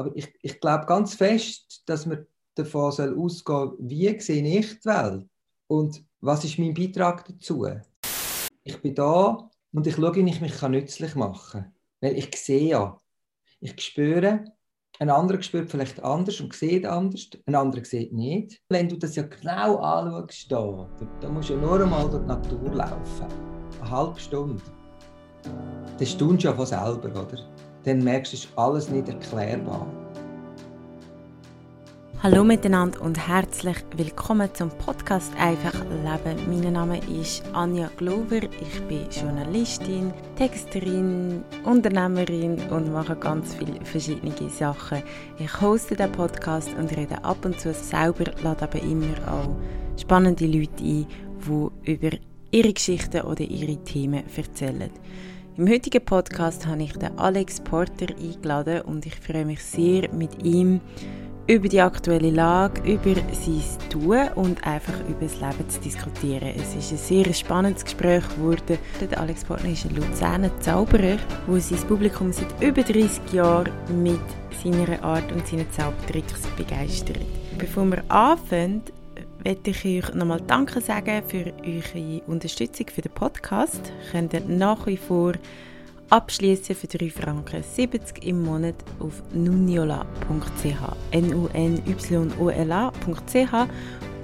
Aber ich, ich glaube ganz fest, dass man davon soll ausgehen wie sehe ich die Welt und was ist mein Beitrag dazu. Ich bin da und ich schaue, wie ich mich nützlich machen kann. Weil ich sehe ja, ich spüre, ein anderer spürt vielleicht anders und sieht anders, ein anderer sieht nicht. Wenn du das ja genau anschaust, da, da musst du ja nur einmal durch die Natur laufen. Eine halbe Stunde. Dann staunst du ja von selber, oder? Dann merkst du, ist alles nicht erklärbar. Hallo miteinander und herzlich willkommen zum Podcast Einfach Leben. Mein Name ist Anja Glover. Ich bin Journalistin, Texterin, Unternehmerin und mache ganz viele verschiedene Sachen. Ich hoste den Podcast und rede ab und zu selber, lade aber immer auch spannende Leute ein, die über ihre Geschichten oder ihre Themen erzählen. Im heutigen Podcast habe ich den Alex Porter eingeladen und ich freue mich sehr mit ihm über die aktuelle Lage, über sein Tun und einfach über das Leben zu diskutieren. Es ist ein sehr spannendes Gespräch geworden. Der Alex Partner ist ein Luzerner Zauberer, der sein Publikum seit über 30 Jahren mit seiner Art und seinen Zaubertricks begeistert. Bevor wir anfangen, möchte ich euch nochmal Danke sagen für eure Unterstützung für den Podcast. Könnt ihr nach wie vor abschließen für 3 Franken 70 im Monat auf nuniola.ch n u n y o l a.ch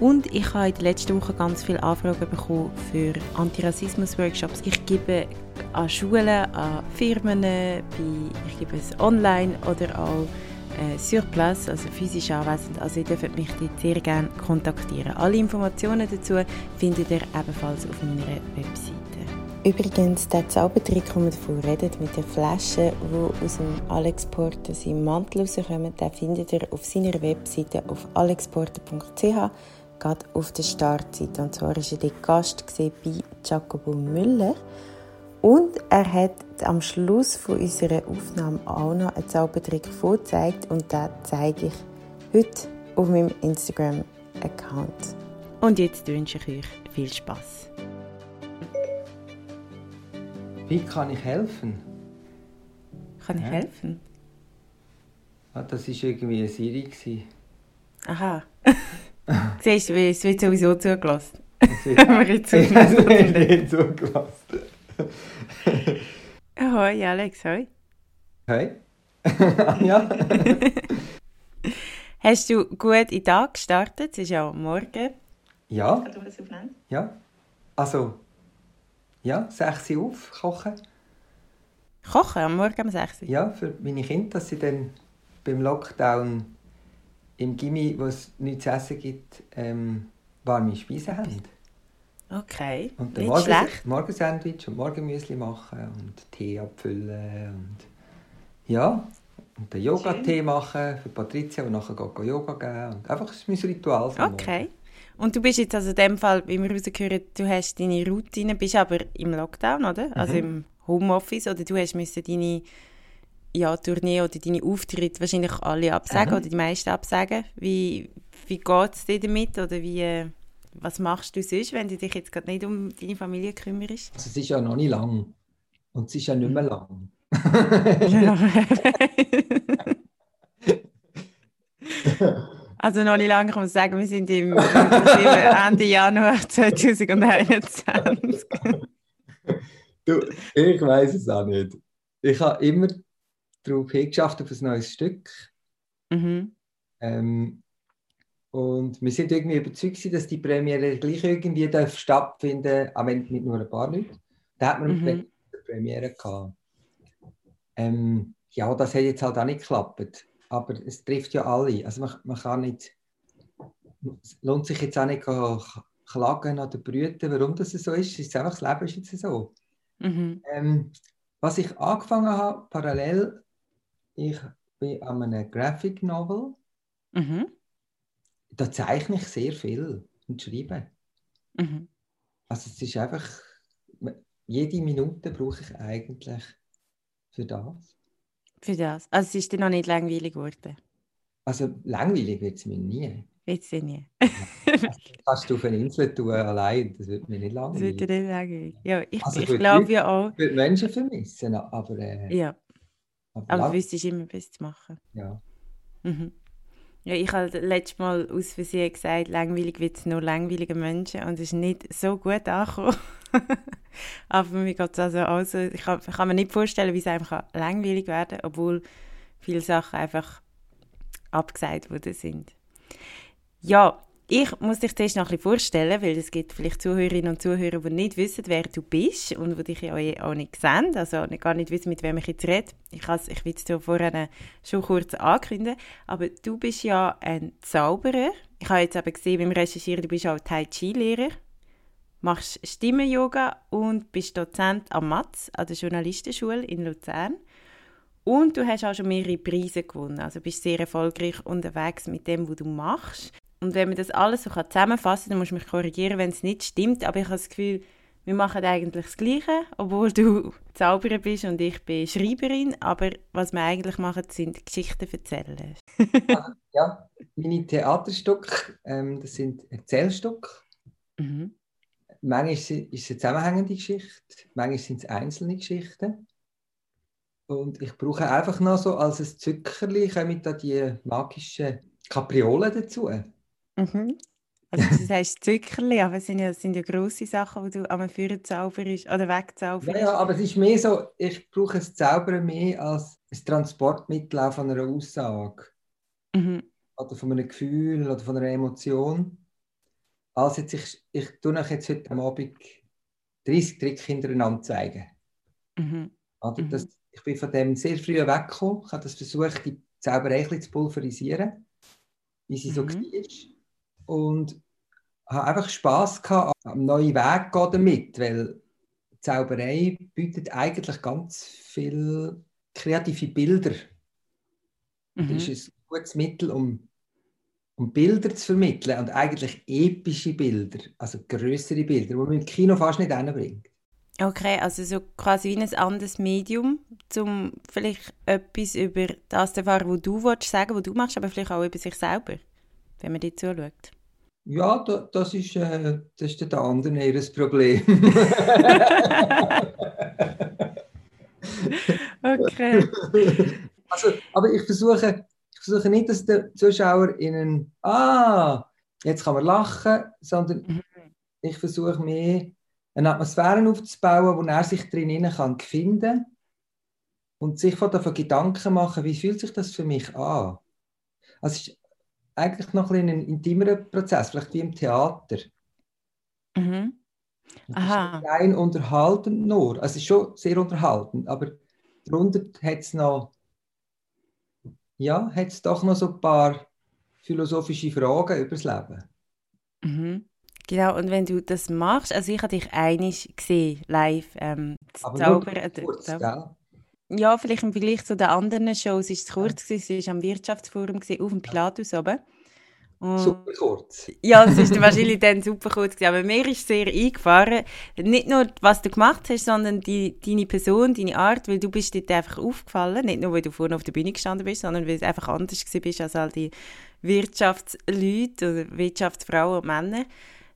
und ich habe in den letzten Wochen ganz viele Anfragen bekommen für Antirassismus-Workshops. Ich gebe an Schulen, an Firmen, ich gebe es online oder auch äh, sur place, also physisch anwesend. Also ihr dürft mich dort sehr gerne kontaktieren. Alle Informationen dazu findet ihr ebenfalls auf meiner Webseite. Übrigens, der Zaubertrick, den wir davon reden, mit den Flaschen, die aus dem Alexporter seinem Mantel rauskommen, den findet ihr auf seiner Webseite auf alexporter.ch, geht auf der Startseite. Und zwar war er dort Gast bei Jacobo Müller. Und er hat am Schluss von unserer Aufnahme auch noch einen Zaubertrick vorgezeigt und den zeige ich heute auf meinem Instagram-Account. Und jetzt wünsche ich euch viel Spaß. Wie kann ich helfen? Kann ich ja. helfen? Ah, das war irgendwie eine Siri. Aha. Siehst du, es wird sowieso zugelassen. Wir jetzt nicht zugelassen. Hoi Alex, hoi. Hoi. Anja. Hast du gut in den Tag gestartet? Es ist ja morgen. Ja. Ja. Also, ja, 6 Uhr auf, kochen. Kochen am Morgen um 6 Uhr? Ja, für meine Kinder, dass sie dann beim Lockdown im Gimmi, wo es nichts zu essen gibt, ähm, warme Speisen haben. Okay, und dann Nicht Morgen. Morgensandwich und Morgenmüsli machen und Tee abfüllen und ja, und den Yoga-Tee machen für Patricia und nachher geht Yoga geben und einfach das ist mein Ritual. Okay. Morgen. Und du bist jetzt also in dem Fall, wie wir rausgehören, du hast deine Routine, bist aber im Lockdown, oder? Also mhm. Also im Homeoffice, oder du hast müssen deine ja, Tournee oder deine Auftritte wahrscheinlich alle absagen mhm. oder die meisten absagen. Wie, wie geht es dir damit oder wie, was machst du sonst, wenn du dich jetzt gerade nicht um deine Familie kümmerst? Also es ist ja noch nicht lang und es ist ja nicht mehr lang. Also noch nicht lange kann man sagen, wir sind im Ende Januar 2021. du, ich weiß es auch nicht. Ich habe immer darauf hingeschafft auf ein neues Stück. Mhm. Ähm, und wir sind irgendwie überzeugt, dass die Premiere gleich irgendwie darf stattfinden auch wenn mit nur ein paar Leuten. Da hat man mhm. eine Premiere gehabt. Ähm, ja, das hat jetzt halt auch nicht geklappt aber es trifft ja alle. Also man, man kann nicht, es lohnt sich jetzt auch nicht klagen oder brüten, warum das so ist. Es ist einfach, das Leben ist jetzt so. Mhm. Ähm, was ich angefangen habe, parallel, ich bin an einem Graphic Novel. Mhm. Da zeichne ich sehr viel und schreibe. Mhm. Also es ist einfach, jede Minute brauche ich eigentlich für das. Für das. Also es ist dir noch nicht langweilig geworden? Also langweilig wird es mir nie. Wird es nie. kannst du auf eine Insel tun allein, das wird mir nicht langweilig. Das wird dir nicht langweilig. Ja, ich, also ich glaube ja auch. Ich würde Menschen vermissen, aber... Äh, ja, aber, aber du wüsstest immer was zu machen. Ja. Mhm. Ja, ich habe letztes Mal aus Versehen gesagt, langweilig wird es nur langweilige Menschen und es ist nicht so gut angekommen. Aber mir geht es also, also ich kann, kann, mir nicht vorstellen, wie es einfach langweilig werden kann, obwohl viele Sachen einfach abgesagt worden sind. Ja, ich muss dich zuerst noch ein bisschen vorstellen, weil es gibt vielleicht Zuhörerinnen und Zuhörer, die nicht wissen, wer du bist und die dich ja auch nicht sehen, also gar nicht wissen, mit wem ich jetzt rede. Ich, ich will es dir vorhin schon kurz ankündigen, aber du bist ja ein Zauberer. Ich habe jetzt aber gesehen beim Recherchieren, du bist auch Tai Chi-Lehrer, machst Stimmen-Yoga und bist Dozent am MATS, an der Journalistenschule in Luzern. Und du hast auch schon mehrere Preise gewonnen, also bist sehr erfolgreich unterwegs mit dem, was du machst. Und wenn man das alles so zusammenfassen kann, dann musst du mich korrigieren, wenn es nicht stimmt. Aber ich habe das Gefühl, wir machen eigentlich das Gleiche, obwohl du Zauberer bist und ich bin Schreiberin. Aber was wir eigentlich machen, sind Geschichten erzählen. ja, meine Theaterstücke, ähm, das sind Erzählstücke. Mhm. Manchmal ist es eine zusammenhängende Geschichte, manchmal sind es einzelne Geschichten. Und ich brauche einfach noch so als ein Zückerli, kommen da die magischen Kapriolen dazu. Mhm. Also das heißt Zuckerli, aber es sind ja, sind ja grosse Sachen, die du am Führen zauberst oder wegzauberst. Ja, ja, aber es ist mehr so, ich brauche das Zaubern mehr als ein Transportmittel auch von einer Aussage. Mhm. Oder von einem Gefühl oder von einer Emotion. Also jetzt, ich, ich tue euch jetzt heute Abend 30 Tricks hintereinander zeigen. Mhm. Also das, mhm. ich bin von dem sehr früh weggekommen. Ich habe das versucht, die Zauberei zu pulverisieren, wie sie mhm. so war und habe einfach Spass gehabt, am neuen Weg gehen damit, weil Zauberei bietet eigentlich ganz viele kreative Bilder. Mhm. Das ist ein gutes Mittel, um, um Bilder zu vermitteln und eigentlich epische Bilder, also größere Bilder, die man im Kino fast nicht hinbringt. Okay, also so quasi wie ein anderes Medium, um vielleicht etwas über das zu erfahren, was du willst, sagen was du machst, aber vielleicht auch über sich selber, wenn man dir zuschaut. Ja, da, das, ist, äh, das ist der andere ihr Problem. okay. Also, aber ich versuche, ich versuche nicht, dass der Zuschauer ihnen, ah, jetzt kann man lachen, sondern mhm. ich versuche mehr eine Atmosphäre aufzubauen, wo er sich drin kann finden und sich von davon Gedanken machen, wie fühlt sich das für mich an? Also eigentlich noch ein, ein intimerer Prozess, vielleicht wie im Theater. Mhm. Aha. rein unterhaltend nur. Also es ist schon sehr unterhaltend, aber darunter hat es noch, ja, hat es doch noch so ein paar philosophische Fragen über das Leben. Mhm. Genau, und wenn du das machst, also ich habe dich einig gesehen, live, ähm, Aber Zauber, äh, kurz, Zauber. Ja, vielleicht im Vergleich zu den anderen Shows ist es kurz, ja. es war am Wirtschaftsforum auf dem Pilatus oben. Und super kurz. Ja, es ist wahrscheinlich dann super kurz. Aber mir ist sehr eingefahren, nicht nur, was du gemacht hast, sondern die, deine Person, deine Art, weil du bist dort einfach aufgefallen. Nicht nur, weil du vorne auf der Bühne gestanden bist, sondern weil du einfach anders bist als all die Wirtschaftsleute oder Wirtschaftsfrauen und Männer.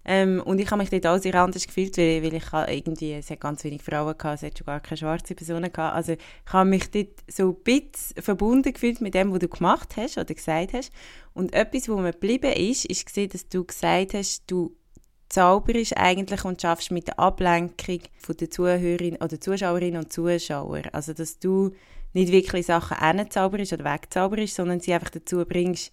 Ähm, und ich habe mich dort auch sehr anders gefühlt, weil, weil ich irgendwie, es hat ganz wenig Frauen gehabt, es hat schon gar keine schwarze Personen gehabt. Also ich habe mich dort so ein bisschen verbunden gefühlt mit dem, was du gemacht hast oder gesagt hast. Und etwas, was mir geblieben ist, ist gesehen, dass du gesagt hast, du zauberst eigentlich und schaffst mit der Ablenkung von der Zuhörerin oder Zuschauerinnen und Zuschauer. Also dass du nicht wirklich Sachen hinzauberst oder wegzauberst, sondern sie einfach dazu bringst,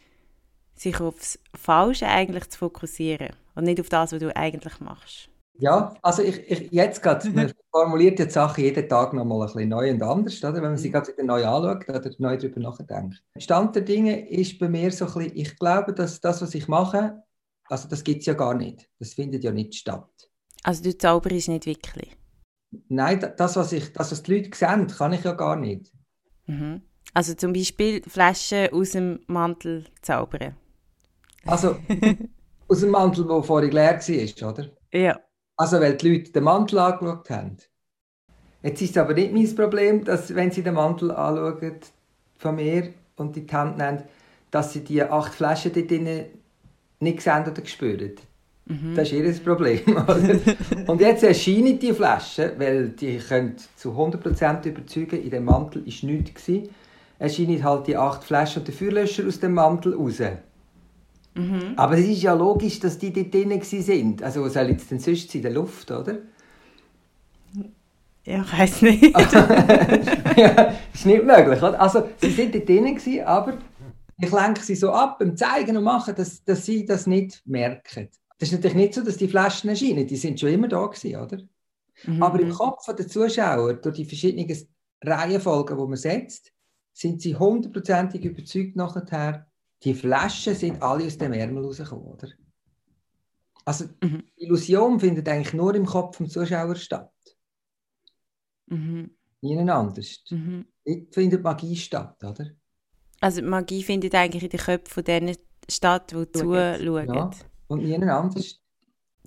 sich aufs Falsche eigentlich zu fokussieren und nicht auf das, was du eigentlich machst. Ja, also ich, ich jetzt gerade, man formuliert die Sachen jeden Tag nochmal ein bisschen neu und anders, oder? wenn man sie mhm. gerade wieder neu anschaut oder neu darüber nachdenkt. Stand der Dinge ist bei mir so ein bisschen, ich glaube, dass das, was ich mache, also das gibt es ja gar nicht. Das findet ja nicht statt. Also du zauberst nicht wirklich? Nein, das, was, ich, das, was die Leute sehen, kann ich ja gar nicht. Mhm. Also zum Beispiel Flaschen aus dem Mantel zaubern? Also, aus dem Mantel, der vorhin leer war, oder? Ja. Also, weil die Leute den Mantel angeschaut haben. Jetzt ist es aber nicht mein Problem, dass, wenn sie den Mantel anschauen von mir und in die Hand nehmen, dass sie die acht Flaschen dort drin nicht sehen oder spüren. Mhm. Das ist ihr Problem. Oder? und jetzt erscheinen die Flaschen, weil die können zu 100% überzeugen, in dem Mantel war nichts. Gewesen. erscheinen halt die acht Flaschen und der Feuerlöscher aus dem Mantel raus. Mhm. Aber es ist ja logisch, dass die dort drinnen sind. Also was soll jetzt denn sonst in der Luft, oder? Ja, ich weiß nicht. ja, ist nicht möglich. Oder? Also sie sind dort drinnen, aber ich lenke sie so ab beim Zeigen und Machen, dass, dass sie das nicht merken. Das ist natürlich nicht so, dass die Flaschen erscheinen, die sind schon immer da gewesen, oder? Mhm. Aber im Kopf der Zuschauer, durch die verschiedenen Reihenfolgen, die man setzt, sind sie hundertprozentig überzeugt nachher, die Flaschen sind alle aus dem Ärmel rausgekommen, oder? Also mhm. die Illusion findet eigentlich nur im Kopf des Zuschauers statt. Mhm. Niemand anders. Mhm. Dort findet Magie statt, oder? Also Magie findet eigentlich in den Köpfen denen statt, die zuschauen. Ja, und niemand anders.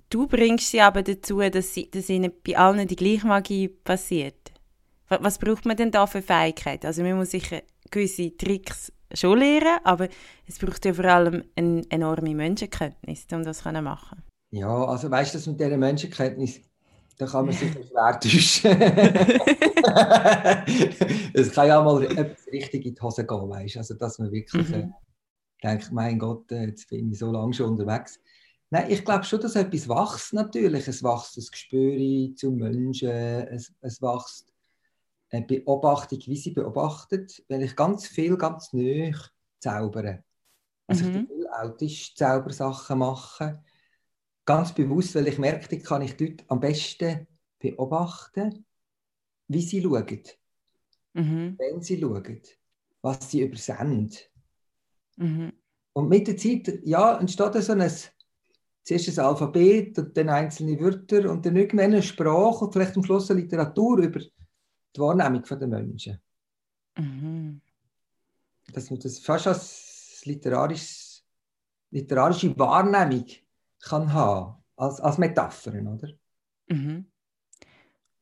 Du bringst sie aber dazu, dass, sie, dass ihnen bei allen die gleiche Magie passiert. Was braucht man denn da für Fähigkeiten? Also man muss sicher gewisse Tricks schon lernen, aber es braucht ja vor allem eine enorme Menschenkenntnis, um das zu machen. Ja, also weißt du, dass mit dieser Menschenkenntnis da kann man sich schwer täuschen. es kann ja mal etwas richtig in die Hose gehen, weißt Also, dass man wirklich mhm. äh, denkt, mein Gott, äh, jetzt bin ich so lange schon unterwegs. Nein, ich glaube schon, dass etwas wächst natürlich. Es wächst das Gespür zum Menschen, es, es wächst eine Beobachtung, wie sie beobachtet, wenn ich ganz viel, ganz neu zaubere. Also mhm. ich will autisch Zaubersachen machen ganz bewusst, weil ich merke, kann ich dort am besten beobachten, wie sie schauen, mhm. wenn sie schauen, was sie übersenden. Mhm. Und mit der Zeit ja, entsteht so ein, zuerst ein Alphabet und dann einzelne Wörter und dann irgendwann eine Sprache und vielleicht am Schluss eine Literatur über die Wahrnehmung der Menschen. Mhm. Dass man das fast als literarische Wahrnehmung kann haben als, als Metaphern, oder? Mhm.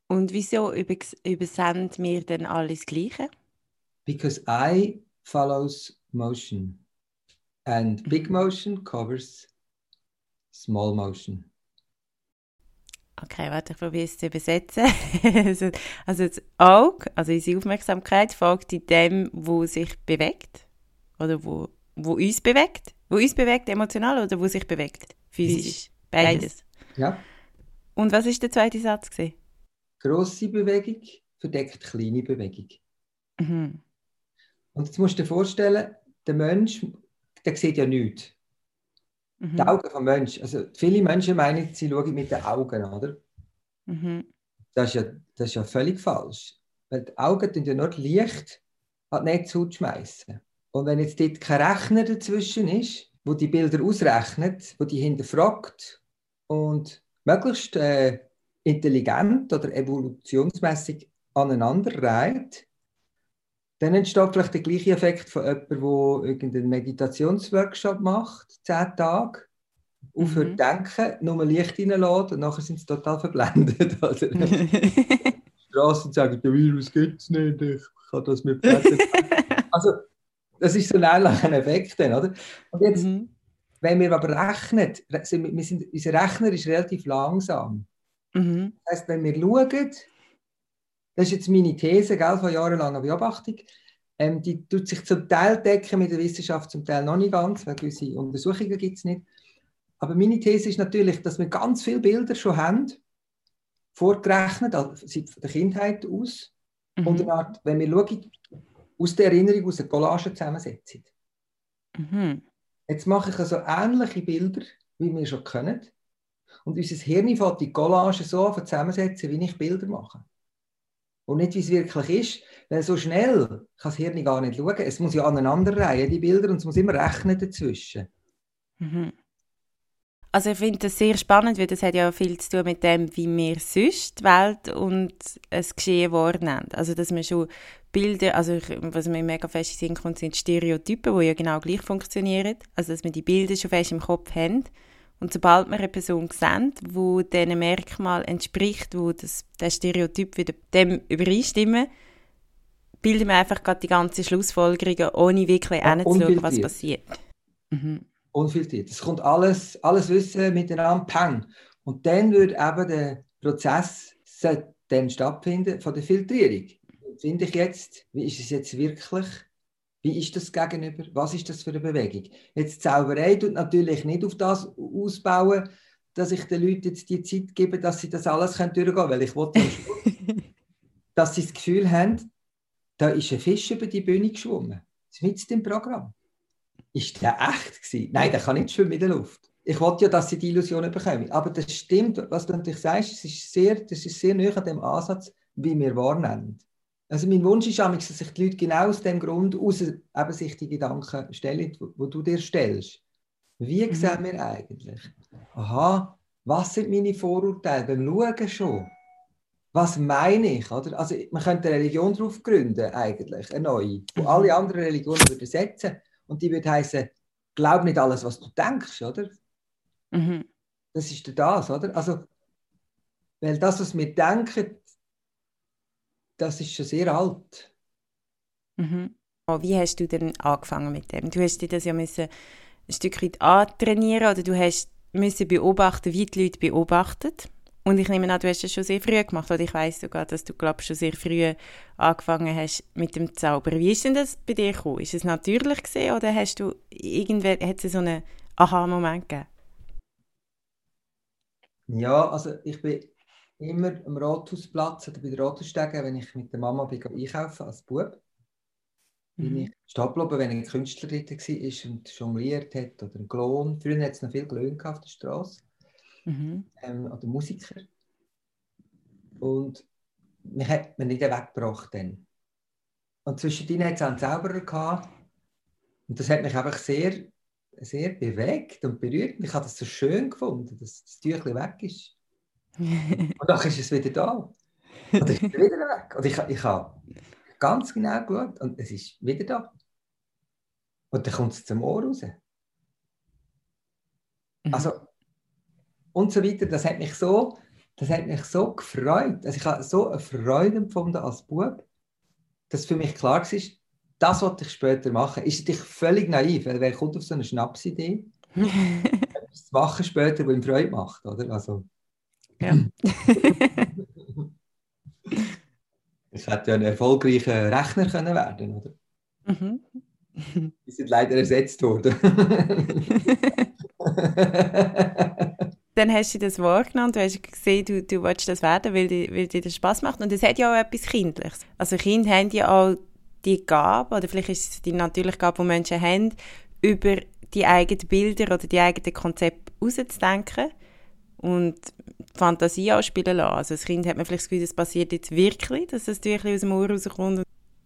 Und wieso übersenden wir denn alles Gleiche? Because I follows motion. And big mhm. motion covers small motion. Okay, warte, ich probiere es zu übersetzen. also, also das Auge, also unsere Aufmerksamkeit folgt in dem, wo sich bewegt. Oder wo, wo uns bewegt. Wo uns bewegt, emotional oder wo sich bewegt. Physisch. Beides. Ja. Und was ist der zweite Satz? Gewesen? Grosse Bewegung verdeckt kleine Bewegung. Mhm. Und jetzt musst du dir vorstellen, der Mensch, der sieht ja nichts. Mhm. Die Augen vom Mensch. Also viele Menschen meinen, sie schauen mit den Augen, oder? Mhm. Das, ist ja, das ist ja völlig falsch. Weil die Augen tun ja nur Licht an die Netzhaut schmeißen. Und wenn jetzt dort kein Rechner dazwischen ist, wo die Bilder ausrechnet, wo die hinterfragt und möglichst äh, intelligent oder evolutionsmäßig aneinander reiht, dann entsteht vielleicht der gleiche Effekt von jemandem, der irgendeinen Meditationsworkshop macht, zehn Tage, aufhört mhm. denken, nur Licht reinlässt und nachher sind sie total verblendet. Straßen sagen, der Virus gibt es nicht, ich kann das mit Also das ist so ein ähnlicher Effekt dann, oder? Und jetzt, mhm. wenn wir aber rechnen, wir sind, unser Rechner ist relativ langsam. Mhm. Das heißt, wenn wir schauen, das ist jetzt meine These gell, von jahrelanger Beobachtung, ähm, die tut sich zum Teil decken mit der Wissenschaft, zum Teil noch nicht ganz, weil gewisse Untersuchungen gibt es nicht. Aber meine These ist natürlich, dass wir ganz viele Bilder schon haben, vorgerechnet, also seit der Kindheit aus. Mhm. Und eine Art, wenn wir schauen, aus der Erinnerung aus der Collage zusammensetzen. Mhm. Jetzt mache ich also ähnliche Bilder, wie wir schon können. Und unser Hirn fängt die Collage so zusammensetzen, wie ich Bilder mache. Und nicht, wie es wirklich ist, weil so schnell kann das Hirn gar nicht schauen. Es muss ja aneinanderreihen, die Bilder, und es muss immer rechnen dazwischen. Mhm. Also ich finde das sehr spannend, weil das hat ja viel zu tun mit dem, wie wir sonst die Welt und das Geschehen wahrnehmen. Also dass wir schon Bilder, also was mir mega fest in kommt, sind Stereotypen, die ja genau gleich funktionieren. Also dass wir die Bilder schon fest im Kopf haben. Und sobald wir eine Person sehen, die diesen Merkmal entspricht, wo das, der Stereotyp wieder dem übereinstimmen, bilden wir einfach gerade die ganze Schlussfolgerungen, ohne wirklich ja, hinzuschauen, was passiert. Mhm unfiltriert. Es kommt alles, alles Wissen miteinander, peng. Und dann wird eben der Prozess dann stattfinden von der Filtrierung. Finde ich jetzt, wie ist es jetzt wirklich? Wie ist das gegenüber? Was ist das für eine Bewegung? Jetzt Zauberei tut natürlich nicht auf das ausbauen, dass ich den Leuten jetzt die Zeit gebe, dass sie das alles durchgehen können, weil ich wollte, dass sie das Gefühl haben, da ist ein Fisch über die Bühne geschwommen. Mit dem Programm. Ist der echt gewesen? Nein, der kann nicht schwimmen in der Luft. Ich wollte ja, dass sie die Illusionen bekommen. Aber das stimmt, was du natürlich sagst, es ist sehr, das ist sehr nah an dem Ansatz, wie wir wahrnehmen. Also mein Wunsch ist dass sich die Leute genau aus dem Grund aus eben sich die Gedanken stellen, wo, du dir stellst. Wie mhm. sehen wir eigentlich? Aha, was sind meine Vorurteile beim Schauen schon? Was meine ich? Oder? Also man könnte eine Religion darauf gründen, eigentlich, eine neue, wo mhm. alle anderen Religionen würden setzen und die würde heißen, glaub nicht alles, was du denkst, oder? Mhm. Das ist das, oder? Also, weil das, was wir denken, das ist schon sehr alt. Mhm. Oh, wie hast du denn angefangen mit dem? Du hast dir das ja müssen ein Stück weit antrainieren oder du hast müssen beobachten, wie die Leute beobachten. Und ich nehme an, du hast das schon sehr früh gemacht, oder ich weiß sogar, dass du, glaube schon sehr früh angefangen hast mit dem Zauber. Wie ist denn das bei dir gekommen? Ist es natürlich gesehen oder hast du irgendwer, hat es so einen Aha-Moment gegeben? Ja, also ich bin immer am Rathausplatz oder bei der Rathausstege, wenn ich mit der Mama bin, einkaufen als Bub. Bin mhm. ich stehen wenn ein Künstler dort war und jongliert hat oder ein Klon. Früher hat es noch viel Klon auf der Straße. Mhm. Ähm, oder Musiker. Und mich hat man nicht weggebracht dann. Und zwischendrin hat es einen Zauberer gehabt. Und das hat mich einfach sehr, sehr bewegt und berührt. Ich habe das so schön gefunden, dass das Tüchlein weg ist. Und dann ist es wieder da. Und dann ist es wieder weg. Und ich, ich habe ganz genau geschaut und es ist wieder da. Und dann kommt es zum Ohr raus. Mhm. Also, und so weiter, das hat mich so, das hat mich so gefreut. Also ich habe so eine Freude empfunden als Bub, dass für mich klar war, das wollte ich später machen. Ist natürlich völlig naiv, weil wer kommt auf so eine Schnapsidee? etwas zu machen später, was ihm Freude macht, oder? Also, ja. Es hätte ja ein erfolgreicher Rechner können werden oder? Mhm. Die sind leider ersetzt worden. dann hast du das wahrgenommen, du hast gesehen, du, du willst das werden, weil, die, weil dir das Spaß macht. Und es hat ja auch etwas Kindliches. Also Kinder haben ja auch die Gabe, oder vielleicht ist es die natürliche Gabe, die Menschen haben, über die eigenen Bilder oder die eigenen Konzepte rauszudenken und die Fantasie ausspielen lassen. Also als Kind hat man vielleicht das Gefühl, das passiert jetzt wirklich, dass das Tüchlein aus dem Ohr rauskommt.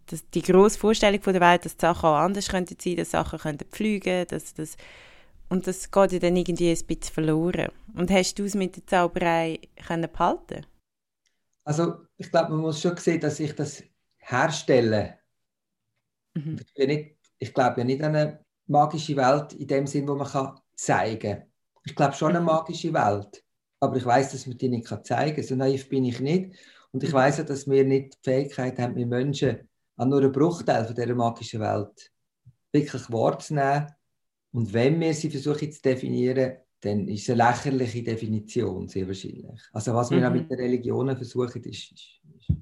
Dass die grosse Vorstellung von der Welt, dass die Sachen auch anders könnten sein, dass Sachen könnten fliegen, dass das und das geht ja dann irgendwie ein bisschen verloren. Und hast du es mit der Zauberei können behalten? Also ich glaube, man muss schon sehen, dass ich das herstelle. Mhm. Ich, nicht, ich glaube ja nicht an eine magische Welt in dem Sinn, wo man kann zeigen kann. Ich glaube schon an eine mhm. magische Welt, aber ich weiß, dass man die nicht zeigen kann. So naiv bin ich nicht. Und ich mhm. weiß ja, dass wir nicht die Fähigkeit haben, mit Menschen an nur einen Bruchteil von dieser magischen Welt wirklich wahrzunehmen und wenn wir sie versuchen zu definieren, dann ist es eine lächerliche Definition, sehr wahrscheinlich. Also was wir mhm. auch mit den Religionen versuchen, ist, ist, ist,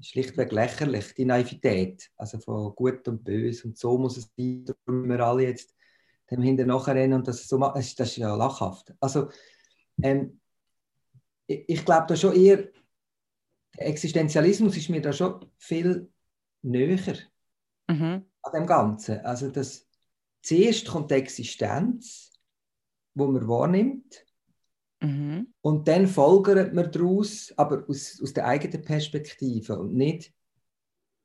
schlichtweg lächerlich, die Naivität, also von Gut und Böse und so muss es sein, darum wir alle jetzt dem hinterher rennen und das so das ist ja lachhaft. Also ähm, ich, glaube da schon eher, der Existenzialismus ist mir da schon viel näher mhm. an dem Ganzen. Also das zuerst kommt die Existenz, wo man wahrnimmt. Mhm. Und dann folgert man daraus, aber aus, aus der eigenen Perspektive und nicht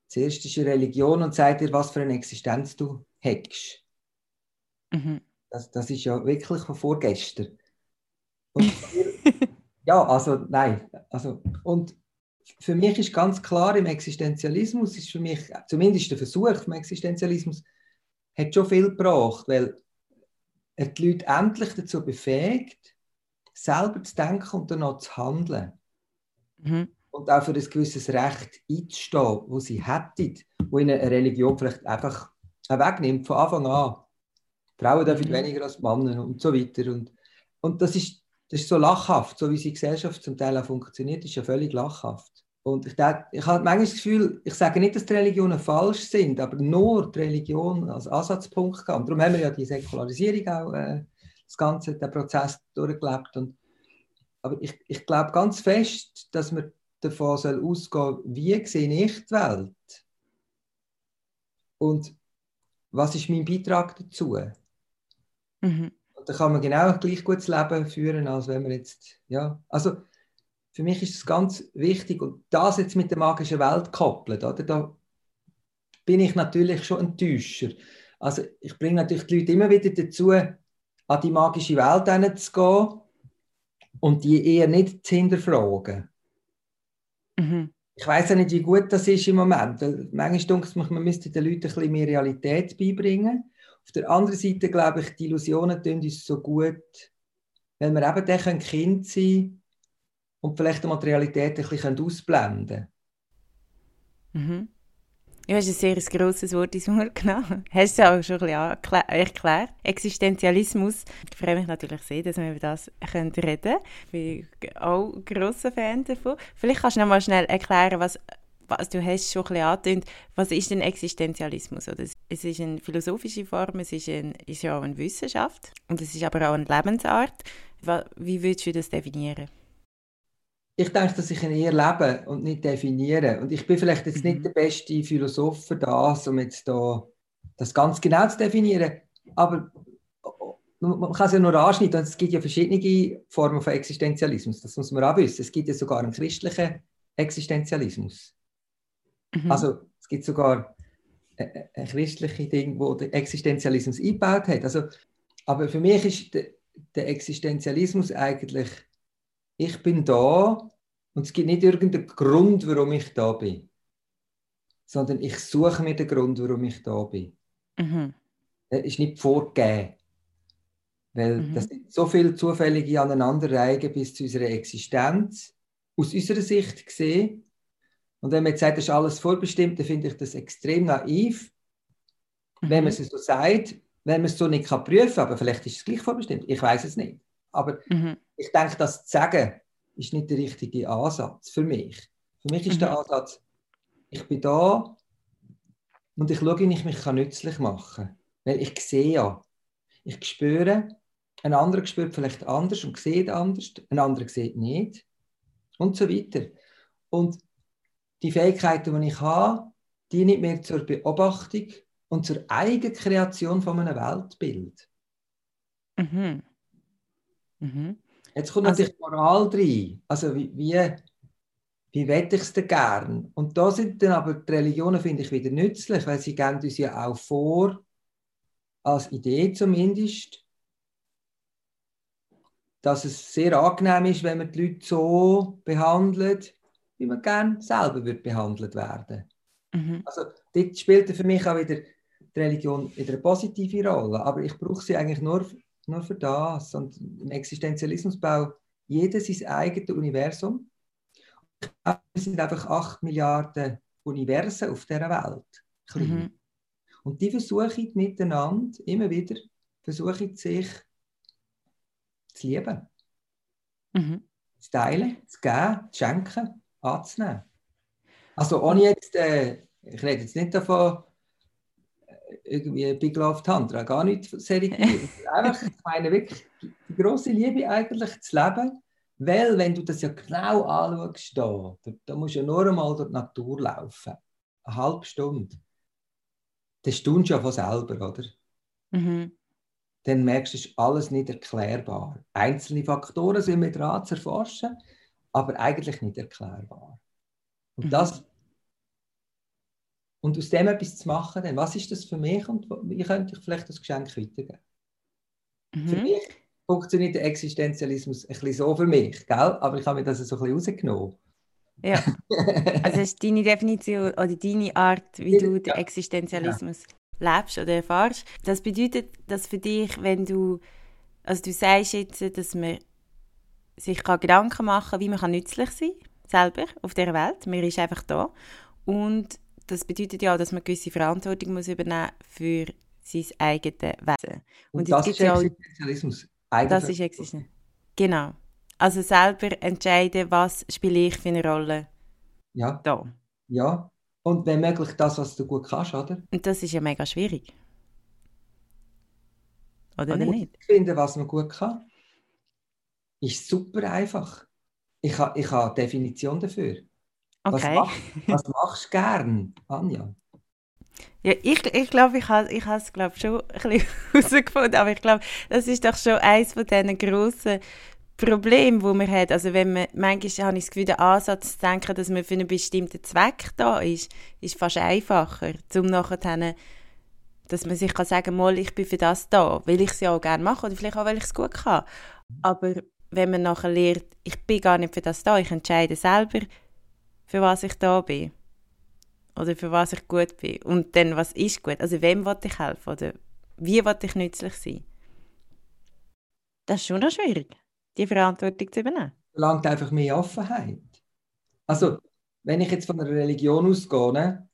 zuerst ist eine Religion und sagt dir, was für eine Existenz du hättest. Mhm. Das, das ist ja wirklich von vorgestern. Und, ja, also nein. Also, und für mich ist ganz klar, im Existenzialismus ist für mich, zumindest der Versuch vom Existenzialismus, hat schon viel gebracht, weil er die Leute endlich dazu befähigt, selber zu denken und dann auch zu handeln. Mhm. Und auch für ein gewisses Recht einzustehen, wo sie hätten, wo ihnen eine Religion vielleicht einfach wegnimmt von Anfang an. Frauen dürfen mhm. weniger als Männer und so weiter. Und, und das, ist, das ist so lachhaft, so wie die Gesellschaft zum Teil auch funktioniert, ist ja völlig lachhaft. Und ich, denke, ich habe manchmal das Gefühl, ich sage nicht, dass die Religionen falsch sind, aber nur die Religion als Ansatzpunkt kann. Und darum haben wir ja die Säkularisierung auch, äh, das Ganze, den Prozess durchgelebt. Und, aber ich, ich glaube ganz fest, dass man davon soll ausgehen wie sehe ich die Welt? Und was ist mein Beitrag dazu? Mhm. Da kann man genau gleich gutes Leben führen, als wenn man jetzt, ja, also für mich ist es ganz wichtig und das jetzt mit der magischen Welt koppelt, oder? Da bin ich natürlich schon ein Täuscher. Also ich bringe natürlich die Leute immer wieder dazu, an die magische Welt zu gehen und die eher nicht zu hinterfragen. Mhm. Ich weiß ja nicht, wie gut das ist im Moment. Manchmal denke ich, man müsste den Leuten ein bisschen mehr Realität beibringen. Auf der anderen Seite glaube ich, die Illusionen tun uns so gut, weil wir eben dann Kind sein können und vielleicht die Materialität ein bisschen ausblenden mhm. Du hast ein sehr grosses Wort ins Wort genommen. Hast du es auch schon ein bisschen erklärt. Existenzialismus. Ich freue mich natürlich sehr, dass wir über das reden können. Ich bin auch ein grosser Fan davon. Vielleicht kannst du noch mal schnell erklären, was, was du hast schon ein bisschen angetönt. Was ist denn Existenzialismus? Oder es ist eine philosophische Form, es ist, ein, ist ja auch eine Wissenschaft und es ist aber auch eine Lebensart. Wie würdest du das definieren? ich denke, dass ich ihn eher lebe und nicht definiere. Und ich bin vielleicht jetzt nicht mhm. der beste Philosoph für das, um jetzt da das ganz genau zu definieren. Aber man kann es ja nur anschneiden. Es gibt ja verschiedene Formen von Existenzialismus. Das muss man auch wissen. Es gibt ja sogar einen christlichen Existenzialismus. Mhm. Also es gibt sogar ein christliche Ding, wo der Existenzialismus eingebaut hat. Also, aber für mich ist der, der Existenzialismus eigentlich ich bin da und es gibt nicht irgendeinen Grund, warum ich da bin, sondern ich suche mir den Grund, warum ich da bin. Mhm. Das ist nicht vorgegeben. Weil mhm. das sind so viele zufällige Aneinanderreihungen bis zu unserer Existenz, aus unserer Sicht gesehen. Und wenn man jetzt sagt, das ist alles vorbestimmt, dann finde ich das extrem naiv. Mhm. Wenn man es so sagt, wenn man es so nicht kann prüfen kann, aber vielleicht ist es gleich vorbestimmt, ich weiß es nicht. Aber mhm. ich denke, das zu sagen, ist nicht der richtige Ansatz für mich. Für mich ist mhm. der Ansatz, ich bin da und ich schaue, wie ich mich nützlich machen kann. Weil ich sehe ja, ich spüre, ein anderer spürt vielleicht anders und sieht anders, ein anderer sieht nicht und so weiter. Und die Fähigkeiten, die ich habe, dienen mir zur Beobachtung und zur Eigenkreation von einem Weltbild. Mhm. Mhm. Jetzt kommt also, natürlich Moral rein. Also wie, wie, wie wette ich es denn gern? Und da sind dann aber die Religionen, finde ich, wieder nützlich, weil sie geben uns ja auch vor, als Idee zumindest, dass es sehr angenehm ist, wenn man die Leute so behandelt, wie man gerne selber wird behandelt werden. Mhm. Also dort spielt für mich auch wieder die Religion wieder eine positive Rolle, aber ich brauche sie eigentlich nur nur für das. Und im Existenzialismusbau jeder sein eigenes Universum. Es sind einfach 8 Milliarden Universen auf dieser Welt. Mhm. Und die versuchen miteinander immer wieder versuchen sich zu lieben. Mhm. Zu teilen, zu geben, zu schenken, anzunehmen. Also ohne jetzt, äh, ich rede jetzt nicht davon, irgendwie Big Love Tantra, gar nicht seriös. Einfach, ich meine wirklich, die große Liebe eigentlich zu leben, weil wenn du das ja genau anschaust, da, da, da musst du ja nur einmal durch die Natur laufen, eine halbe Stunde, dann staunst du ja von selber, oder? Mhm. Dann merkst du, es ist alles nicht erklärbar. Einzelne Faktoren sind wir dran zu erforschen, aber eigentlich nicht erklärbar. Und mhm. das und aus dem etwas zu machen, dann, was ist das für mich und wie könnte ich vielleicht das Geschenk weitergeben? Mhm. Für mich funktioniert der Existenzialismus ein bisschen so für mich, gell? aber ich habe mir das so ein bisschen rausgenommen. Ja, also ist deine Definition oder deine Art, wie du den Existenzialismus ja. lebst oder erfährst. Das bedeutet, dass für dich, wenn du, also du sagst jetzt, dass man sich Gedanken machen kann, wie man nützlich sein kann, selber auf der Welt. Man ist einfach da. Und das bedeutet ja, dass man gewisse Verantwortung muss übernehmen für sein eigenes Wesen. Und, Und das ist Existenzialismus. Das ist Existenzialismus. Genau. Also selber entscheiden, was spiele ich für eine Rolle Ja. Da. Ja. Und wenn möglich das, was du gut kannst, oder? Und das ist ja mega schwierig. Oder man nicht? Finden, was man gut kann. Ist super einfach. Ich habe ich ha eine Definition dafür. Okay. Was, mach, was machst du gern, Anja? Ja, ich, ich glaube, ich habe ich es glaub, schon ein bisschen herausgefunden, aber ich glaube, das ist doch schon eines von diesen grossen Problemen, die man hat. Also wenn man, manchmal habe ich das Gefühl, der Ansatz zu denken, dass man für einen bestimmten Zweck da ist, ist fast einfacher, um nachher dass man sich kann sagen kann, ich bin für das da, weil ich es ja auch gerne mache oder vielleicht auch, weil ich es gut kann. Aber wenn man nachher lernt, ich bin gar nicht für das da, ich entscheide selber, für was ich da bin oder für was ich gut bin und dann, was ist gut, also wem will ich helfen oder wie will ich nützlich sein. Das ist schon noch schwierig, die Verantwortung zu übernehmen. Verlangt einfach mehr Offenheit. Also, wenn ich jetzt von einer Religion ausgehe ne,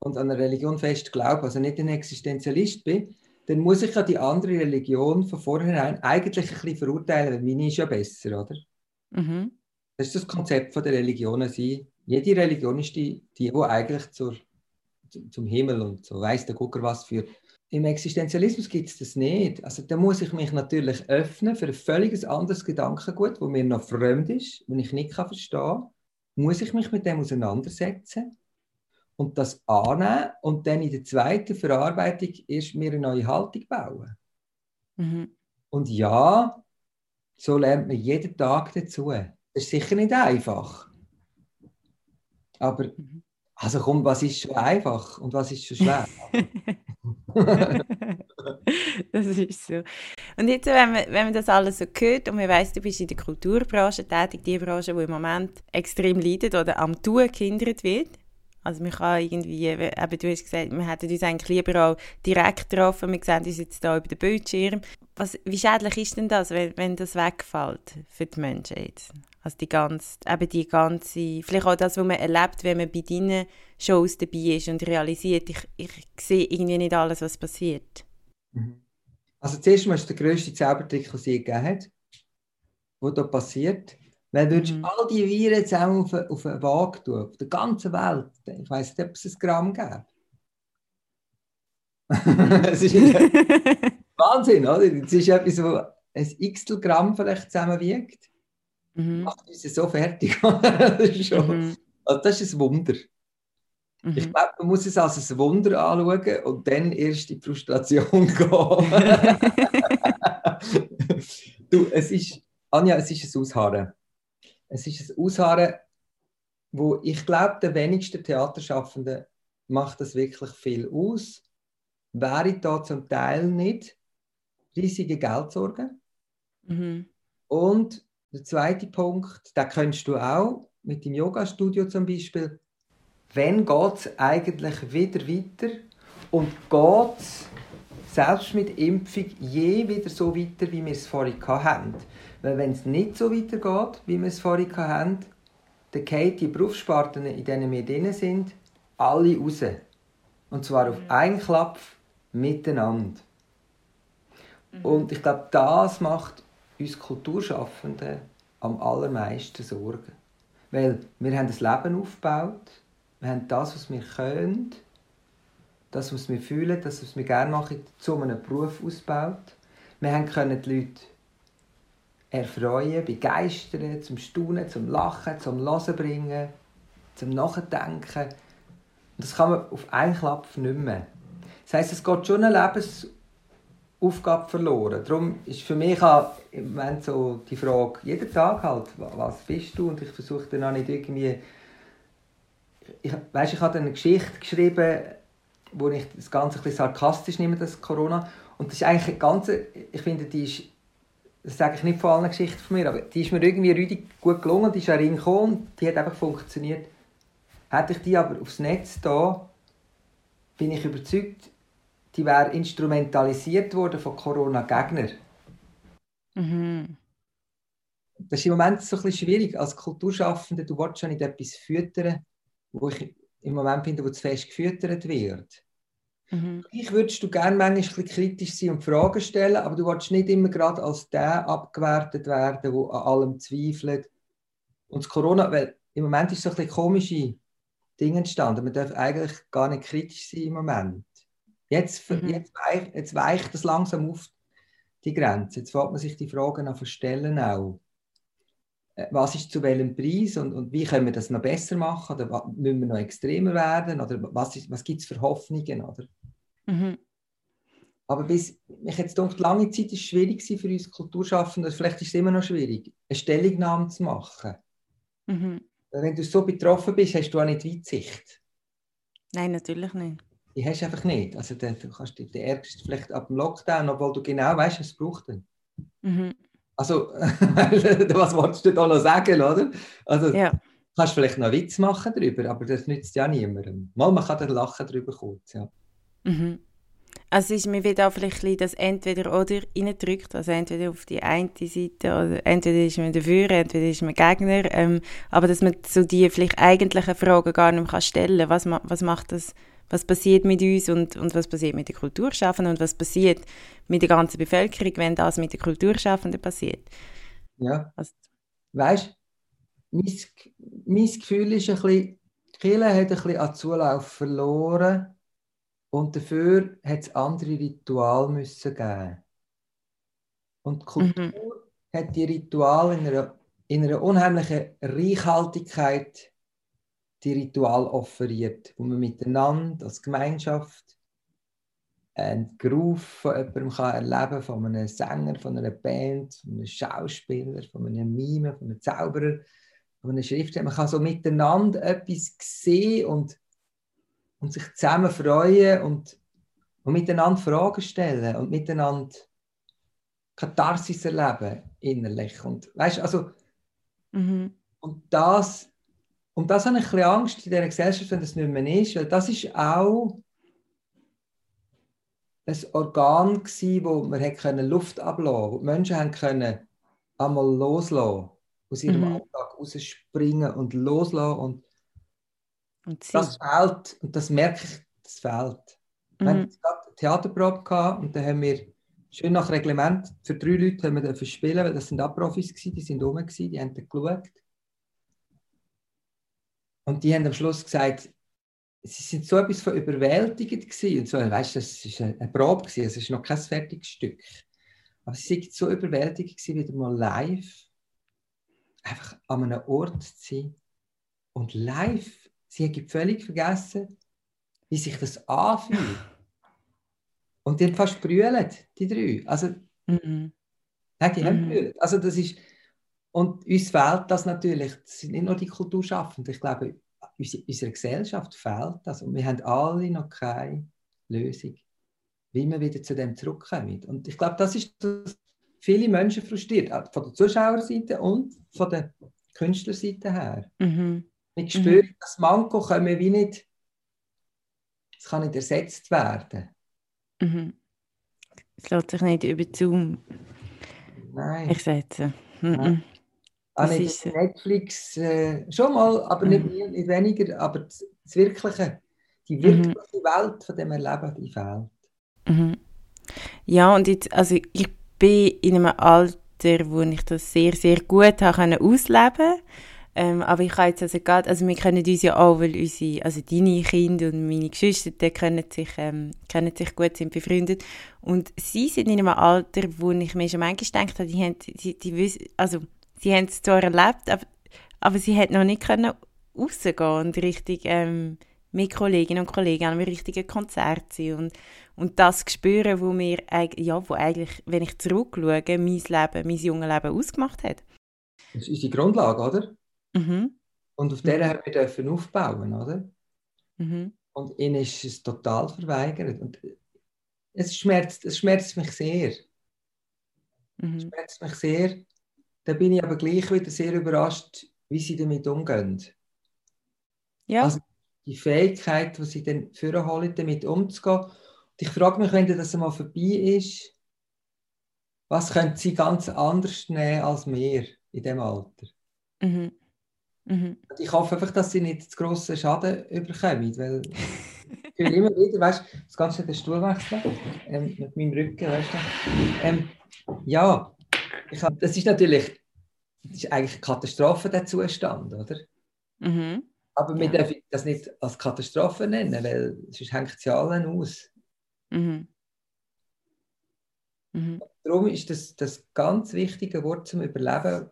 und an eine Religion fest glaube, also nicht ein Existenzialist bin, dann muss ich ja die andere Religion von vornherein eigentlich ein bisschen verurteilen, weil meine ist ja besser, oder? Mhm. Das ist das Konzept von der Religionen sein. Jede Religion ist die, die, die eigentlich zur, zum Himmel und so weiß der Gucker was führt. Im Existenzialismus gibt es das nicht. Also da muss ich mich natürlich öffnen für ein völlig anderes Gedankengut, wo mir noch fremd ist, wo ich nicht kann verstehen kann. Muss ich mich mit dem auseinandersetzen und das annehmen und dann in der zweiten Verarbeitung erst mir eine neue Haltung bauen. Mhm. Und ja, so lernt man jeden Tag dazu. Das ist sicher nicht einfach. Aber, mhm. also komm, was ist schon einfach und was ist schon schwer? das ist so. Und jetzt, wenn man, wenn man das alles so hört und man weiss, du bist in der Kulturbranche tätig, die Branche, die im Moment extrem leidet oder am Tun gehindert wird, also man kann irgendwie, eben, du hast gesagt, wir hätten uns eigentlich lieber auch direkt getroffen, wir sehen uns jetzt hier über den Bildschirm. Was, wie schädlich ist denn das, wenn, wenn das wegfällt für die Menschen jetzt? Also die ganze, eben die ganze, vielleicht auch das, was man erlebt, wenn man bei deinen Shows dabei ist und realisiert, ich, ich sehe irgendwie nicht alles, was passiert. Mhm. Also zuerst mal ist der grösste Zaubertrick, den es je gegeben hat, was da passiert. Wenn du mhm. all die Viren zusammen auf, auf eine Waage tun, auf der ganzen Welt, ich weiß nicht, ob es ein Gramm gibt. es ist Wahnsinn, oder? Es ist etwas, wo ein x Gramm vielleicht zusammenwiegt. Mhm. Macht uns so fertig. das, ist schon, mhm. also das ist ein Wunder. Mhm. Ich glaube, man muss es als ein Wunder anschauen und dann erst in die Frustration gehen. du, es ist, Anja, es ist ein Ausharren. Es ist ein Ausharren, wo ich glaube, der wenigste Theaterschaffende macht das wirklich viel aus. Wäre da zum Teil nicht riesige Geldsorgen. Mhm. Und der zweite Punkt, da kennst du auch mit dem Yoga-Studio zum Beispiel. Wann geht es eigentlich wieder weiter? Und geht es selbst mit Impfung je wieder so weiter, wie wir es vorhin hatten? Weil wenn es nicht so weitergeht, wie wir es vorhin hatten, dann gehen die Berufssparten, in denen wir drin sind, alle raus. Und zwar auf einen Klapf miteinander. Mhm. Und ich glaube, das macht uns Kulturschaffenden am allermeisten Sorgen. Weil wir haben ein Leben aufgebaut, wir haben das, was wir können, das, was wir fühlen, das, was wir gerne machen, zu einem Beruf ausgebaut. Wir können die Leute erfreuen, begeistern, zum Staunen, zum Lachen, zum Hören bringen, zum Nachdenken. Und das kann man auf einen Klapp nicht mehr. Das heisst, es geht schon eine Lebensaufgabe verloren. Darum ist für mich auch im Moment so die Frage, jeden Tag halt, was bist du? Und ich versuche dann auch nicht irgendwie... Ich, weißt, ich habe eine Geschichte geschrieben, wo ich das Ganze ein bisschen sarkastisch nehme, das Corona. Und das ist eigentlich ganze, ich finde, die ist das sage ich nicht von allen Geschichten von mir, aber die ist mir irgendwie richtig gut gelungen, die ist auch reingekommen, die hat einfach funktioniert. Hätte ich die aber aufs Netz da, bin ich überzeugt, die wäre instrumentalisiert worden von Corona-Gegnern. Mhm. Das ist im Moment so ein bisschen schwierig als Kulturschaffender. Du willst ja nicht etwas füttern, wo ich im Moment finde, wo zu fest gefüttert wird. Mhm. Ich würdest du gerne manchmal kritisch sein und Fragen stellen, aber du willst nicht immer gerade als der abgewertet werden, der an allem zweifelt. Und das Corona, weil im Moment ist so ein bisschen komische Dinge entstanden. Man darf eigentlich gar nicht kritisch sein im Moment. Jetzt, mhm. jetzt, weich, jetzt weicht das langsam auf die Grenze. Jetzt fängt man sich die Fragen an verstellen auch. Äh, was ist zu welchem Preis und, und wie können wir das noch besser machen? Oder müssen wir noch extremer werden? Oder was, was gibt es für Hoffnungen? Oder? Mhm. Aber bis, mich jetzt denke, lange Zeit war es schwierig für uns Kulturschaffende, vielleicht ist es immer noch schwierig, eine Stellungnahme zu machen. Mhm. Wenn du so betroffen bist, hast du auch nicht Weitsicht. Nein, natürlich nicht. Die hast du einfach nicht. Also du kannst dich ärgerst vielleicht ab dem Lockdown, obwohl du genau weißt, was es braucht. Mhm. Also, was wolltest du da noch sagen, oder? Also, ja. kannst vielleicht noch Witz machen darüber, aber das nützt ja niemandem. Mal, man kann dann lachen darüber kurz, ja. Mhm. Also ist mir wieder vielleicht das entweder oder reindrückt, also entweder auf die eine Seite oder entweder ist man dafür, entweder ist man Gegner, ähm, aber dass man so die vielleicht eigentlichen Fragen gar nicht mehr stellen kann, was, was macht das, was passiert mit uns und, und was passiert mit den Kulturschaffenden? Und was passiert mit der ganzen Bevölkerung, wenn das mit den Kulturschaffenden passiert. Ja, also, weißt du, mein, mein Gefühl ist ein bisschen, Kille hat ein bisschen an Zulauf verloren und dafür hat es andere Rituale müssen geben. Und die Kultur mhm. hat die Rituale in einer, in einer unheimlichen Reichhaltigkeit die Ritual offeriert, wo man miteinander als Gemeinschaft einen Groove von jemandem kann erleben von einem Sänger, von einer Band, von einem Schauspieler, von einem Mime, von einem Zauberer, von einem Schriftsteller. Man kann so miteinander etwas sehen und und sich zusammen freuen und, und miteinander Fragen stellen und miteinander Katharsis erleben innerlich. Und weißt also, mhm. und das, und das habe ich ein bisschen Angst in dieser Gesellschaft, wenn das nicht mehr ist, weil das ist auch ein Organ gsi, wo man können Luft ablassen, wo die Menschen haben können einmal loslassen, aus ihrem mhm. Alltag rausspringen und loslassen und das fehlt, und das merke ich, das fehlt. Mhm. Wir hatten eine Theaterprobe gehabt, und dann haben wir schön nach Reglement für drei Leute haben wir spielen, weil das sind auch Profis gewesen, die sind rum gewesen, die haben dann geschaut. Und die haben am Schluss gesagt, sie sind so etwas von überwältigend gewesen. Und so, weißt, das ist eine Probe gewesen, es ist noch kein fertiges Stück. Aber sie sind so überwältigend gewesen, wieder mal live, einfach an einem Ort zu sein und live Sie haben völlig vergessen, wie sich das anfühlt. Und die haben fast brüllt, die drei. Also, mhm. nein, die haben mhm. Also das ist, und uns fehlt das natürlich. Das sind nicht nur die Kulturschaffenden. Ich glaube, unserer Gesellschaft fehlt das. Und wir haben alle noch keine Lösung, wie wir wieder zu dem zurückkommen. Und ich glaube, das ist das viele Menschen frustriert, von der Zuschauerseite und von der Künstlerseite her. Mhm. Ich spüre, mhm. das Manko können wir wie nicht, es kann nicht ersetzt werden. Mhm. Es lässt sich nicht über Zoom Nein. ersetzen. Mhm. Ah, nicht Netflix äh, schon mal, aber mhm. nicht, nicht weniger, aber das, das Wirkliche, die mhm. wirkliche Welt von dem Erleben, die fehlt. Mhm. Ja, und jetzt, also ich bin in einem Alter, wo ich das sehr, sehr gut habe ausleben konnte. Ähm, aber ich kann jetzt also gerade, also wir kennen uns ja auch, weil unsere, also deine Kinder und meine Geschwister, die kennen sich, ähm, kennen sich gut, sind befreundet. Und sie sind in einem Alter, wo ich mir schon manchmal gedacht habe, die haben, die, die wissen, also, sie haben es zwar erlebt, aber, aber sie hätten noch nicht können rausgehen und richtig, ähm, mit Kolleginnen und Kollegen an einem richtigen Konzert sein und, und das spüren, wo mir, ja, wo eigentlich, wenn ich zurückschaue, mein Leben, mein junges Leben ausgemacht hat. Das ist unsere Grundlage, oder? Mhm. Und auf der mhm. haben wir dürfen aufbauen, oder? Mhm. Und ihnen ist es total verweigert. Und es schmerzt, es schmerzt mich sehr. Mhm. Es schmerzt mich sehr. Da bin ich aber gleich wieder sehr überrascht, wie sie damit umgehen. Ja. Also die Fähigkeit, die sie dann vorholen, damit umzugehen. Und ich frage mich, wenn das einmal vorbei ist, was können sie ganz anders nehmen als wir in dem Alter? Mhm. Mhm. Ich hoffe einfach, dass sie nicht zu grossen Schaden überkommen, weil ich will immer wieder, weißt du, das Ganze den Stuhl wechseln, ähm, mit meinem Rücken, weißt du. Ähm, ja, ich hab, das ist natürlich, das ist eigentlich eine Katastrophe, der Zustand, oder? Mhm. Aber wir ja. dürfen das nicht als Katastrophe nennen, weil sonst hängt es ja allen aus. Mhm. Mhm. Darum ist das, das ganz wichtige Wort zum Überleben,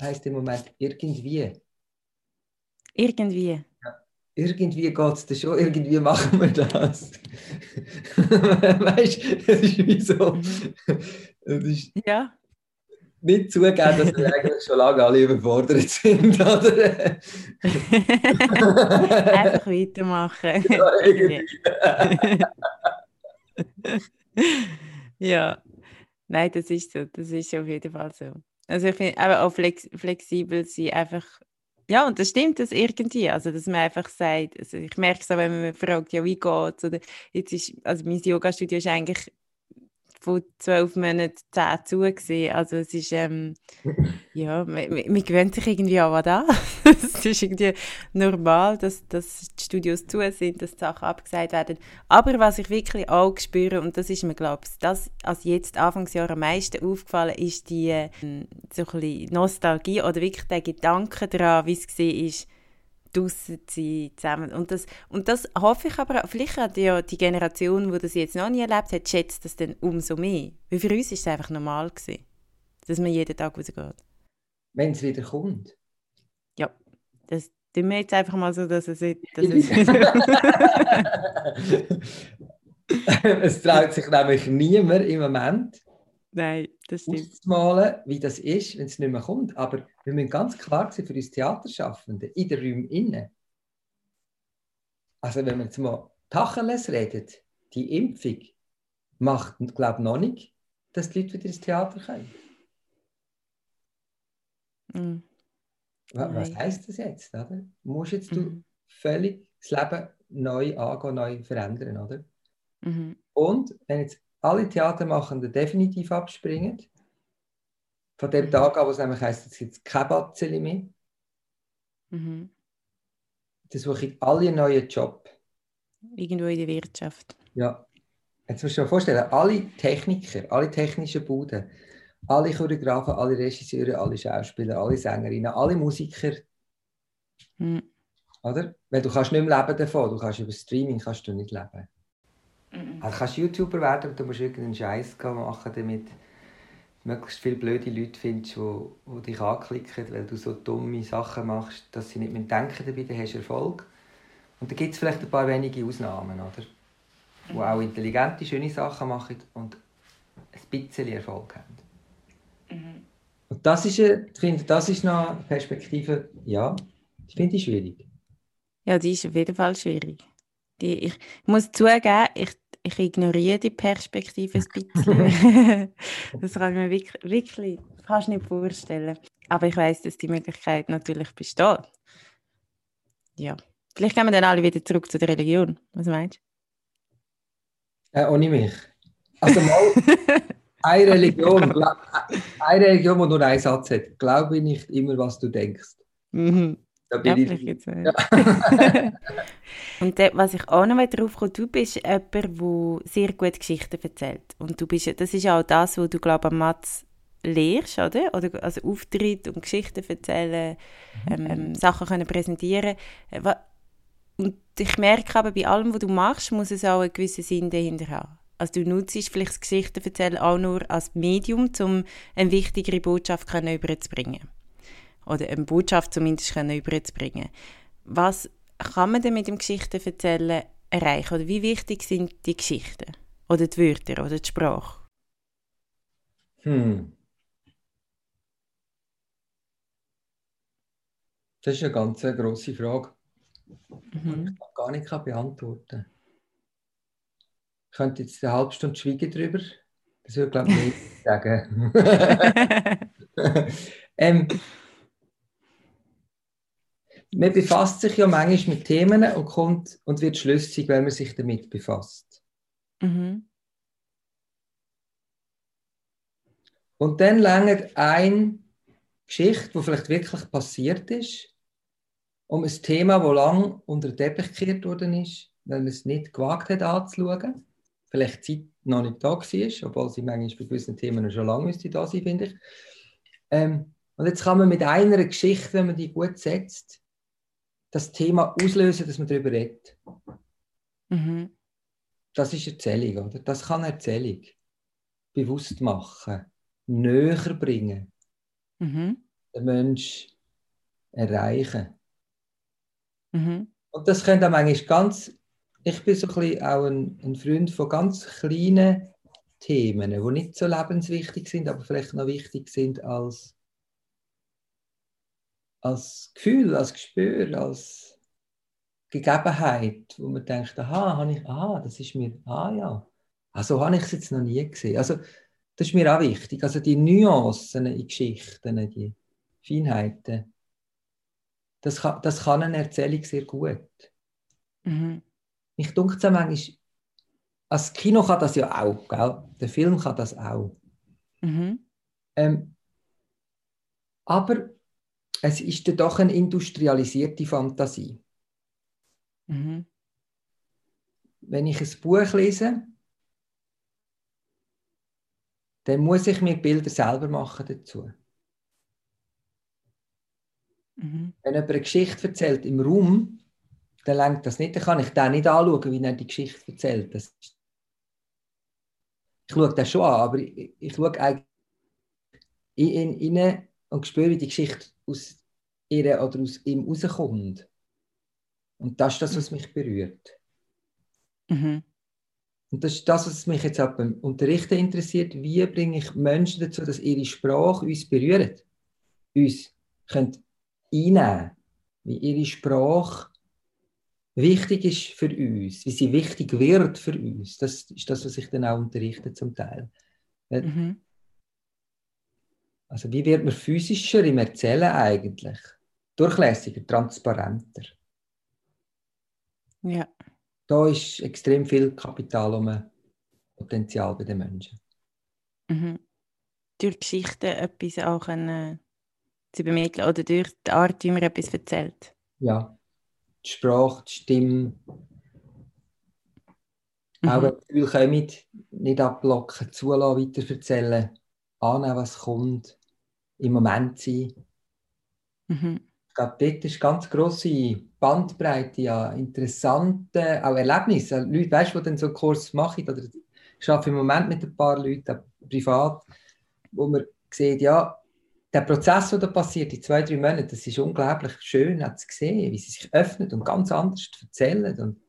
heißt im Moment irgendwie. Irgendwie. Ja. Irgendwie geht es da schon, irgendwie machen wir das. weißt du, das ist wie so. Das ist, ja nicht zugeben, dass wir eigentlich schon lange alle überfordert sind, oder? Einfach weitermachen. Ja, ja, nein, das ist so. Das ist auf jeden Fall so. Also ich finde aber auch flex flexibel sein, einfach ja, und das stimmt das irgendwie. Also, dass man einfach sagt, also ich merke es auch, wenn man fragt, ja, wie geht es? jetzt ist, also mein Yoga-Studio ist eigentlich von zwölf Monaten zehn zu gewesen. Also es ist, ähm, ja, man, man, gewöhnt sich irgendwie an das. Es ist irgendwie normal, dass, dass die Studios zu sind, dass die Sachen abgesagt werden. Aber was ich wirklich auch spüre, und das ist mir, glaube ich, das als jetzt Anfangsjahr am meisten aufgefallen, ist die äh, so ein bisschen Nostalgie oder wirklich der Gedanke daran, wie es war, draußen sein, zusammen. Und das, und das hoffe ich aber, vielleicht hat ja die Generation, die das jetzt noch nie erlebt hat, schätzt das dann umso mehr. Weil für uns ist es einfach normal gewesen, dass man jeden Tag rausgeht. Wenn es wieder kommt. Ja, das tun wir jetzt einfach mal so, dass es... Dass es, es traut sich nämlich niemand im Moment Nein, das stimmt. auszumalen, wie das ist, wenn es nicht mehr kommt. Aber wir müssen ganz klar sein für uns Theaterschaffende in den Räumen innen. Also wenn wir jetzt mal Tacheles redet, die Impfung macht, glaube ich, noch nicht, dass die Leute wieder ins Theater kommen. Mm. Was, heisst das jetzt? Oder? Du musst jetzt mm. du völlig das Leben neu angehen, neu verändern, oder? Mm Und wenn jetzt alle Theatermachenden definitiv abspringen. Von dem Tag an, wo es nämlich heisst, es gibt keine Batzeli mehr. Mhm. Dann suche ich alle einen neuen Job. Irgendwo in der Wirtschaft. Ja. Jetzt musst du dir vorstellen, alle Techniker, alle technischen Buden, alle Choreografen, alle Regisseure, alle Schauspieler, alle Sängerinnen, alle Musiker. Mhm. Oder? Weil du kannst nicht mehr leben davon, du kannst über Streaming kannst du nicht leben. Mhm. Also kannst YouTuber werden, aber du musst irgendeinen Scheiß machen, damit möglichst viele blöde Leute findest, die, die dich anklicken, weil du so dumme Sachen machst, dass sie nicht mehr denken dabei, dann hast du Erfolg. Und da gibt es vielleicht ein paar wenige Ausnahmen, oder? Die auch intelligente, schöne Sachen machen und ein bisschen Erfolg haben. Mhm. Und das ist, ich finde, das ist noch eine Perspektive, ja, die finde ich schwierig. Ja, die ist auf jeden Fall schwierig. Die, ich muss zugeben, ich ich ignoriere die Perspektive ein bisschen. das kann ich mir wirklich, wirklich fast nicht vorstellen. Aber ich weiß, dass die Möglichkeit natürlich besteht. Ja. Vielleicht gehen wir dann alle wieder zurück zu der Religion. Was meinst du? Äh, ohne mich. Also mal eine Religion, eine Religion, die nur einen Satz hat. Glaube nicht immer, was du denkst. Mhm. Da bin ich. Jetzt, ja. und was ich auch noch darauf komme, du bist jemand, der sehr gut Geschichten erzählt. Und du bist, das ist auch das, was du, glaube am Matz lehrst, oder? oder? Also Auftritt und Geschichten erzählen, mhm. ähm, Sachen können präsentieren. Äh, und ich merke aber, bei allem, was du machst, muss es auch einen gewissen Sinn dahinter haben. Also du nutzt vielleicht das Geschichten erzählen auch nur als Medium, um eine wichtigere Botschaft überzubringen oder eine Botschaft zumindest können überzubringen Was kann man denn mit dem Geschichten erzählen erreichen? Oder wie wichtig sind die Geschichten? Oder die Wörter oder die Sprache? Hm. Das ist eine ganz grosse Frage, mhm. die ich gar nicht beantworten kann. Ich könnte jetzt eine halbe Stunde schweigen darüber. Das würde, glaube ich, nicht sagen. ähm, man befasst sich ja manchmal mit Themen und kommt und wird schlüssig, wenn man sich damit befasst. Mhm. Und dann langt eine Geschichte, die vielleicht wirklich passiert ist, um ein Thema, das lang unter den Teppich gekehrt worden ist, weil man es nicht gewagt hat anzuschauen. Vielleicht die Zeit noch nicht da war, obwohl sie manchmal bei gewissen Themen schon lange müsste da sein, finde ich. Ähm, und jetzt kann man mit einer Geschichte, wenn man die gut setzt, das Thema auslösen, dass man darüber redet. Mhm. Das ist Erzählung, oder? Das kann Erzählung. Bewusst machen, näher bringen, mhm. den Menschen erreichen. Mhm. Und das könnte auch manchmal ganz, ich bin so ein bisschen auch ein, ein Freund von ganz kleinen Themen, die nicht so lebenswichtig sind, aber vielleicht noch wichtig sind als, als Gefühl, als Gespür, als Gegebenheit, wo man denkt, aha, habe ich, aha, das ist mir, ah ja, also habe ich es jetzt noch nie gesehen. Also das ist mir auch wichtig, also die Nuancen in Geschichten, die Feinheiten, das kann, das kann eine Erzählung sehr gut. Mhm. Ich denke es manchmal, das Kino kann das ja auch, gell? der Film kann das auch. Mhm. Ähm, aber es ist dann doch eine industrialisierte Fantasie. Mhm. Wenn ich ein Buch lese, dann muss ich mir Bilder selber machen dazu. Mhm. Wenn jemand eine Geschichte erzählt im Raum, dann lenkt das nicht, dann kann ich den nicht anschauen, wie er die Geschichte erzählt. Das ich schaue das schon an, aber ich, ich schaue eigentlich in ihn rein und spüre, wie die Geschichte aus ihr oder aus ihm rauskommt. Und das ist das, was mich berührt. Mhm. Und das ist das, was mich jetzt auch beim Unterrichten interessiert. Wie bringe ich Menschen dazu, dass ihre Sprache uns berührt? Uns können einnehmen, wie ihre Sprache wichtig ist für uns, wie sie wichtig wird für uns. Das ist das, was ich dann auch unterrichte zum Teil. Mhm. Also wie wird man physischer im Erzählen eigentlich? Durchlässiger, transparenter. Ja. Da ist extrem viel Kapital um Potenzial bei den Menschen. Mhm. Durch Geschichten etwas auch können zu übermitteln oder durch die Art, wie man etwas erzählt. Ja, die Sprache, die Stimme. Mhm. Auch wenn Gefühle kommen, nicht abblocken, zulassen, weiter erzählen, annehmen, was kommt, im Moment sein. Mhm. Ich glaube, dort ist eine ganz grosse Bandbreite an interessanten auch Erlebnissen. Leute, weißt du, die dann so einen Kurs machen, oder ich arbeite im Moment mit ein paar Leuten, privat, wo man sieht, ja, der Prozess, der da passiert in zwei, drei Monaten, das ist unglaublich schön, hat es gesehen, wie sie sich öffnen und ganz anders erzählen und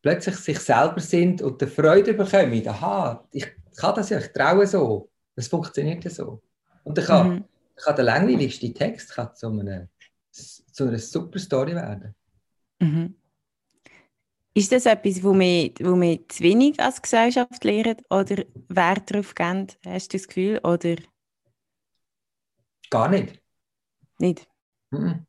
plötzlich sich selber sind und die Freude bekommen. Aha, ich kann das ja, ich traue so. Das funktioniert ja so. Und dann kann, mhm. kann der langweiligste Text kann zu, einer, zu einer super Story werden. Mhm. Ist das etwas, wo wir, wo wir zu wenig als Gesellschaft lernen oder Wert darauf geben? Hast du das Gefühl? Oder Gar nicht. Nicht? Mhm.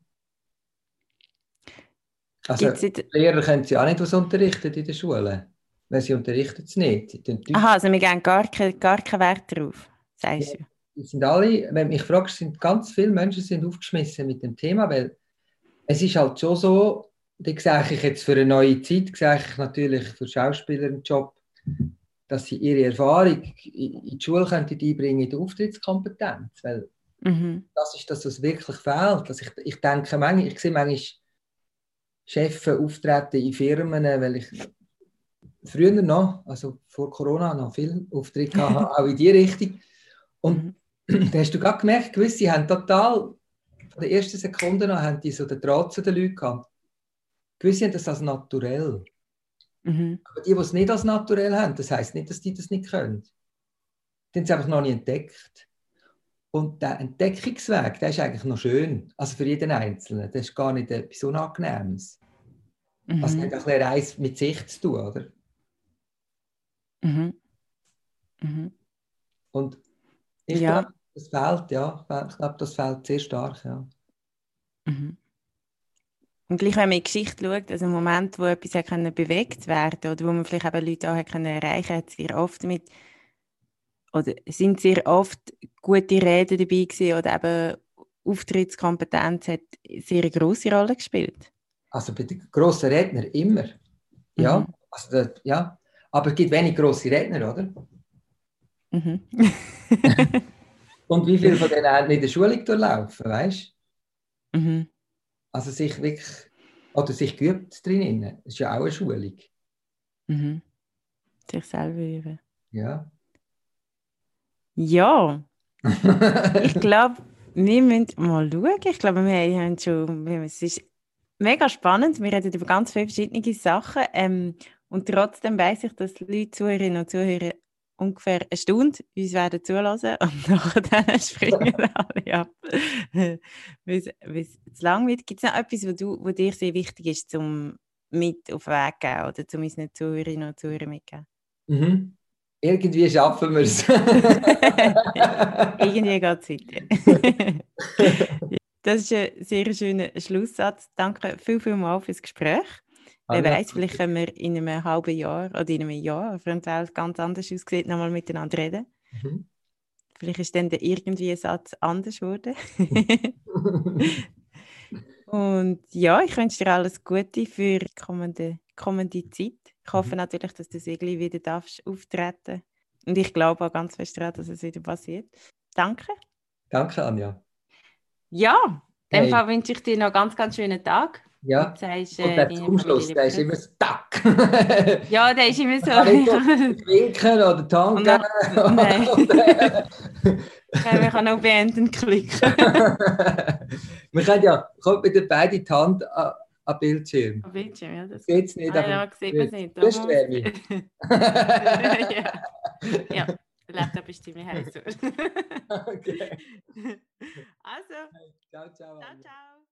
Also. Lehrer können sie auch nicht was unterrichten in der Schule. Weil sie unterrichten es nicht. Aha, also wir geben gar, keinen gar keinen Wert darauf, sagst du? Die sind alle, wenn mich fragst, sind ganz viele Menschen sind aufgeschmissen mit dem Thema, weil es ist halt schon so, da sage ich jetzt für eine neue Zeit, sage ich natürlich für Schauspieler einen Job, dass sie ihre Erfahrung in die Schule könnten einbringen in der Auftrittskompetenz, weil Mhm. Das ist das, was wirklich fehlt. Also ich, ich denke manchmal, ich sehe manchmal Chefs auftreten in Firmen, weil ich früher noch, also vor Corona, noch viel Auftritt hatte, auch in die Richtung. Und mhm. da hast du gerade gemerkt, gewisse haben total, von der ersten Sekunde an, haben die so den Draht zu den Leuten gehabt. Gewisse haben das als naturell. Mhm. Aber die, die es nicht als naturell haben, das heisst nicht, dass die das nicht können. Die haben es einfach noch nicht entdeckt. Und der Entdeckungsweg, der ist eigentlich noch schön. Also für jeden Einzelnen. Das ist gar nicht etwas Unangenehmes. Mhm. Das hat ein bisschen eins mit sich zu tun, oder? Mhm. Mhm. Und ich ja. glaube, das fehlt, ja. Ich glaube, das fehlt sehr stark, ja. Mhm. Und gleich, wenn man in die Geschichte schaut, also im Moment, wo etwas bewegt werden oder wo man vielleicht eben Leute auch erreichen konnte, hat es sehr oft mit oder sind sehr oft gute Reden dabei gewesen oder eben Auftrittskompetenz hat sehr eine grosse Rolle gespielt? Also bei den grossen Rednern immer. Ja, mhm. also das, ja. aber es gibt wenig grosse Redner, oder? Mhm. Und wie viele von denen haben in der Schule durchlaufen, weißt du? Mhm. Also sich wirklich, oder sich geübt drinnen, das ist ja auch eine Schulung. Mhm. Sich selber üben. Ja. Ja. ich glaube, wir müssen mal schauen. Ich glaube, wir haben schon, es ist mega spannend. Wir reden über ganz viele verschiedene Sachen. Ähm, und trotzdem weiß ich, dass Leute, Zuhörerinnen und Zuhörer, ungefähr eine Stunde uns werden zulassen und nachher springen alle ab. weil es zu lang wird. Gibt es noch etwas, was, du, was dir sehr wichtig ist, um mit auf den Weg zu geben oder zu unseren Zuhörerinnen und Zuhörern mitzugeben? Mhm. Irgendwie schaffen wir es. Irgendwie geht es weiter. das ist ein sehr schöner Schlusssatz. Danke viel, viel mal fürs Gespräch. Wer weiß, vielleicht können wir in einem halben Jahr oder in einem Jahr, wenn Welt ganz anders aussieht, nochmal miteinander reden. Mhm. Vielleicht ist dann irgendwie ein Satz anders geworden. Und ja, ich wünsche dir alles Gute für die kommende, kommende Zeit. Ich hoffe mhm. natürlich, dass du irgendwie wieder darfst auftreten Und ich glaube auch ganz fest daran, dass es wieder passiert. Danke. Danke, Anja. Ja, in dem hey. Fall wünsche ich dir noch einen ganz, ganz schönen Tag. Ja. Sagst, äh, und der zum Schluss, der ist immer so tack. ja, der ist immer so. Winken oder Tanken. Nein. wir können auch beenden klicken. wir können ja, kommt mit beide die Hand an Bildschirm. An Bildschirm, ja. Das geht's nicht. Ah, ja, sieht man nicht. Das ist Wärme. ja. ja, Laptop ist ziemlich heiß. okay. Also. Ciao, ciao. Ciao, ciao.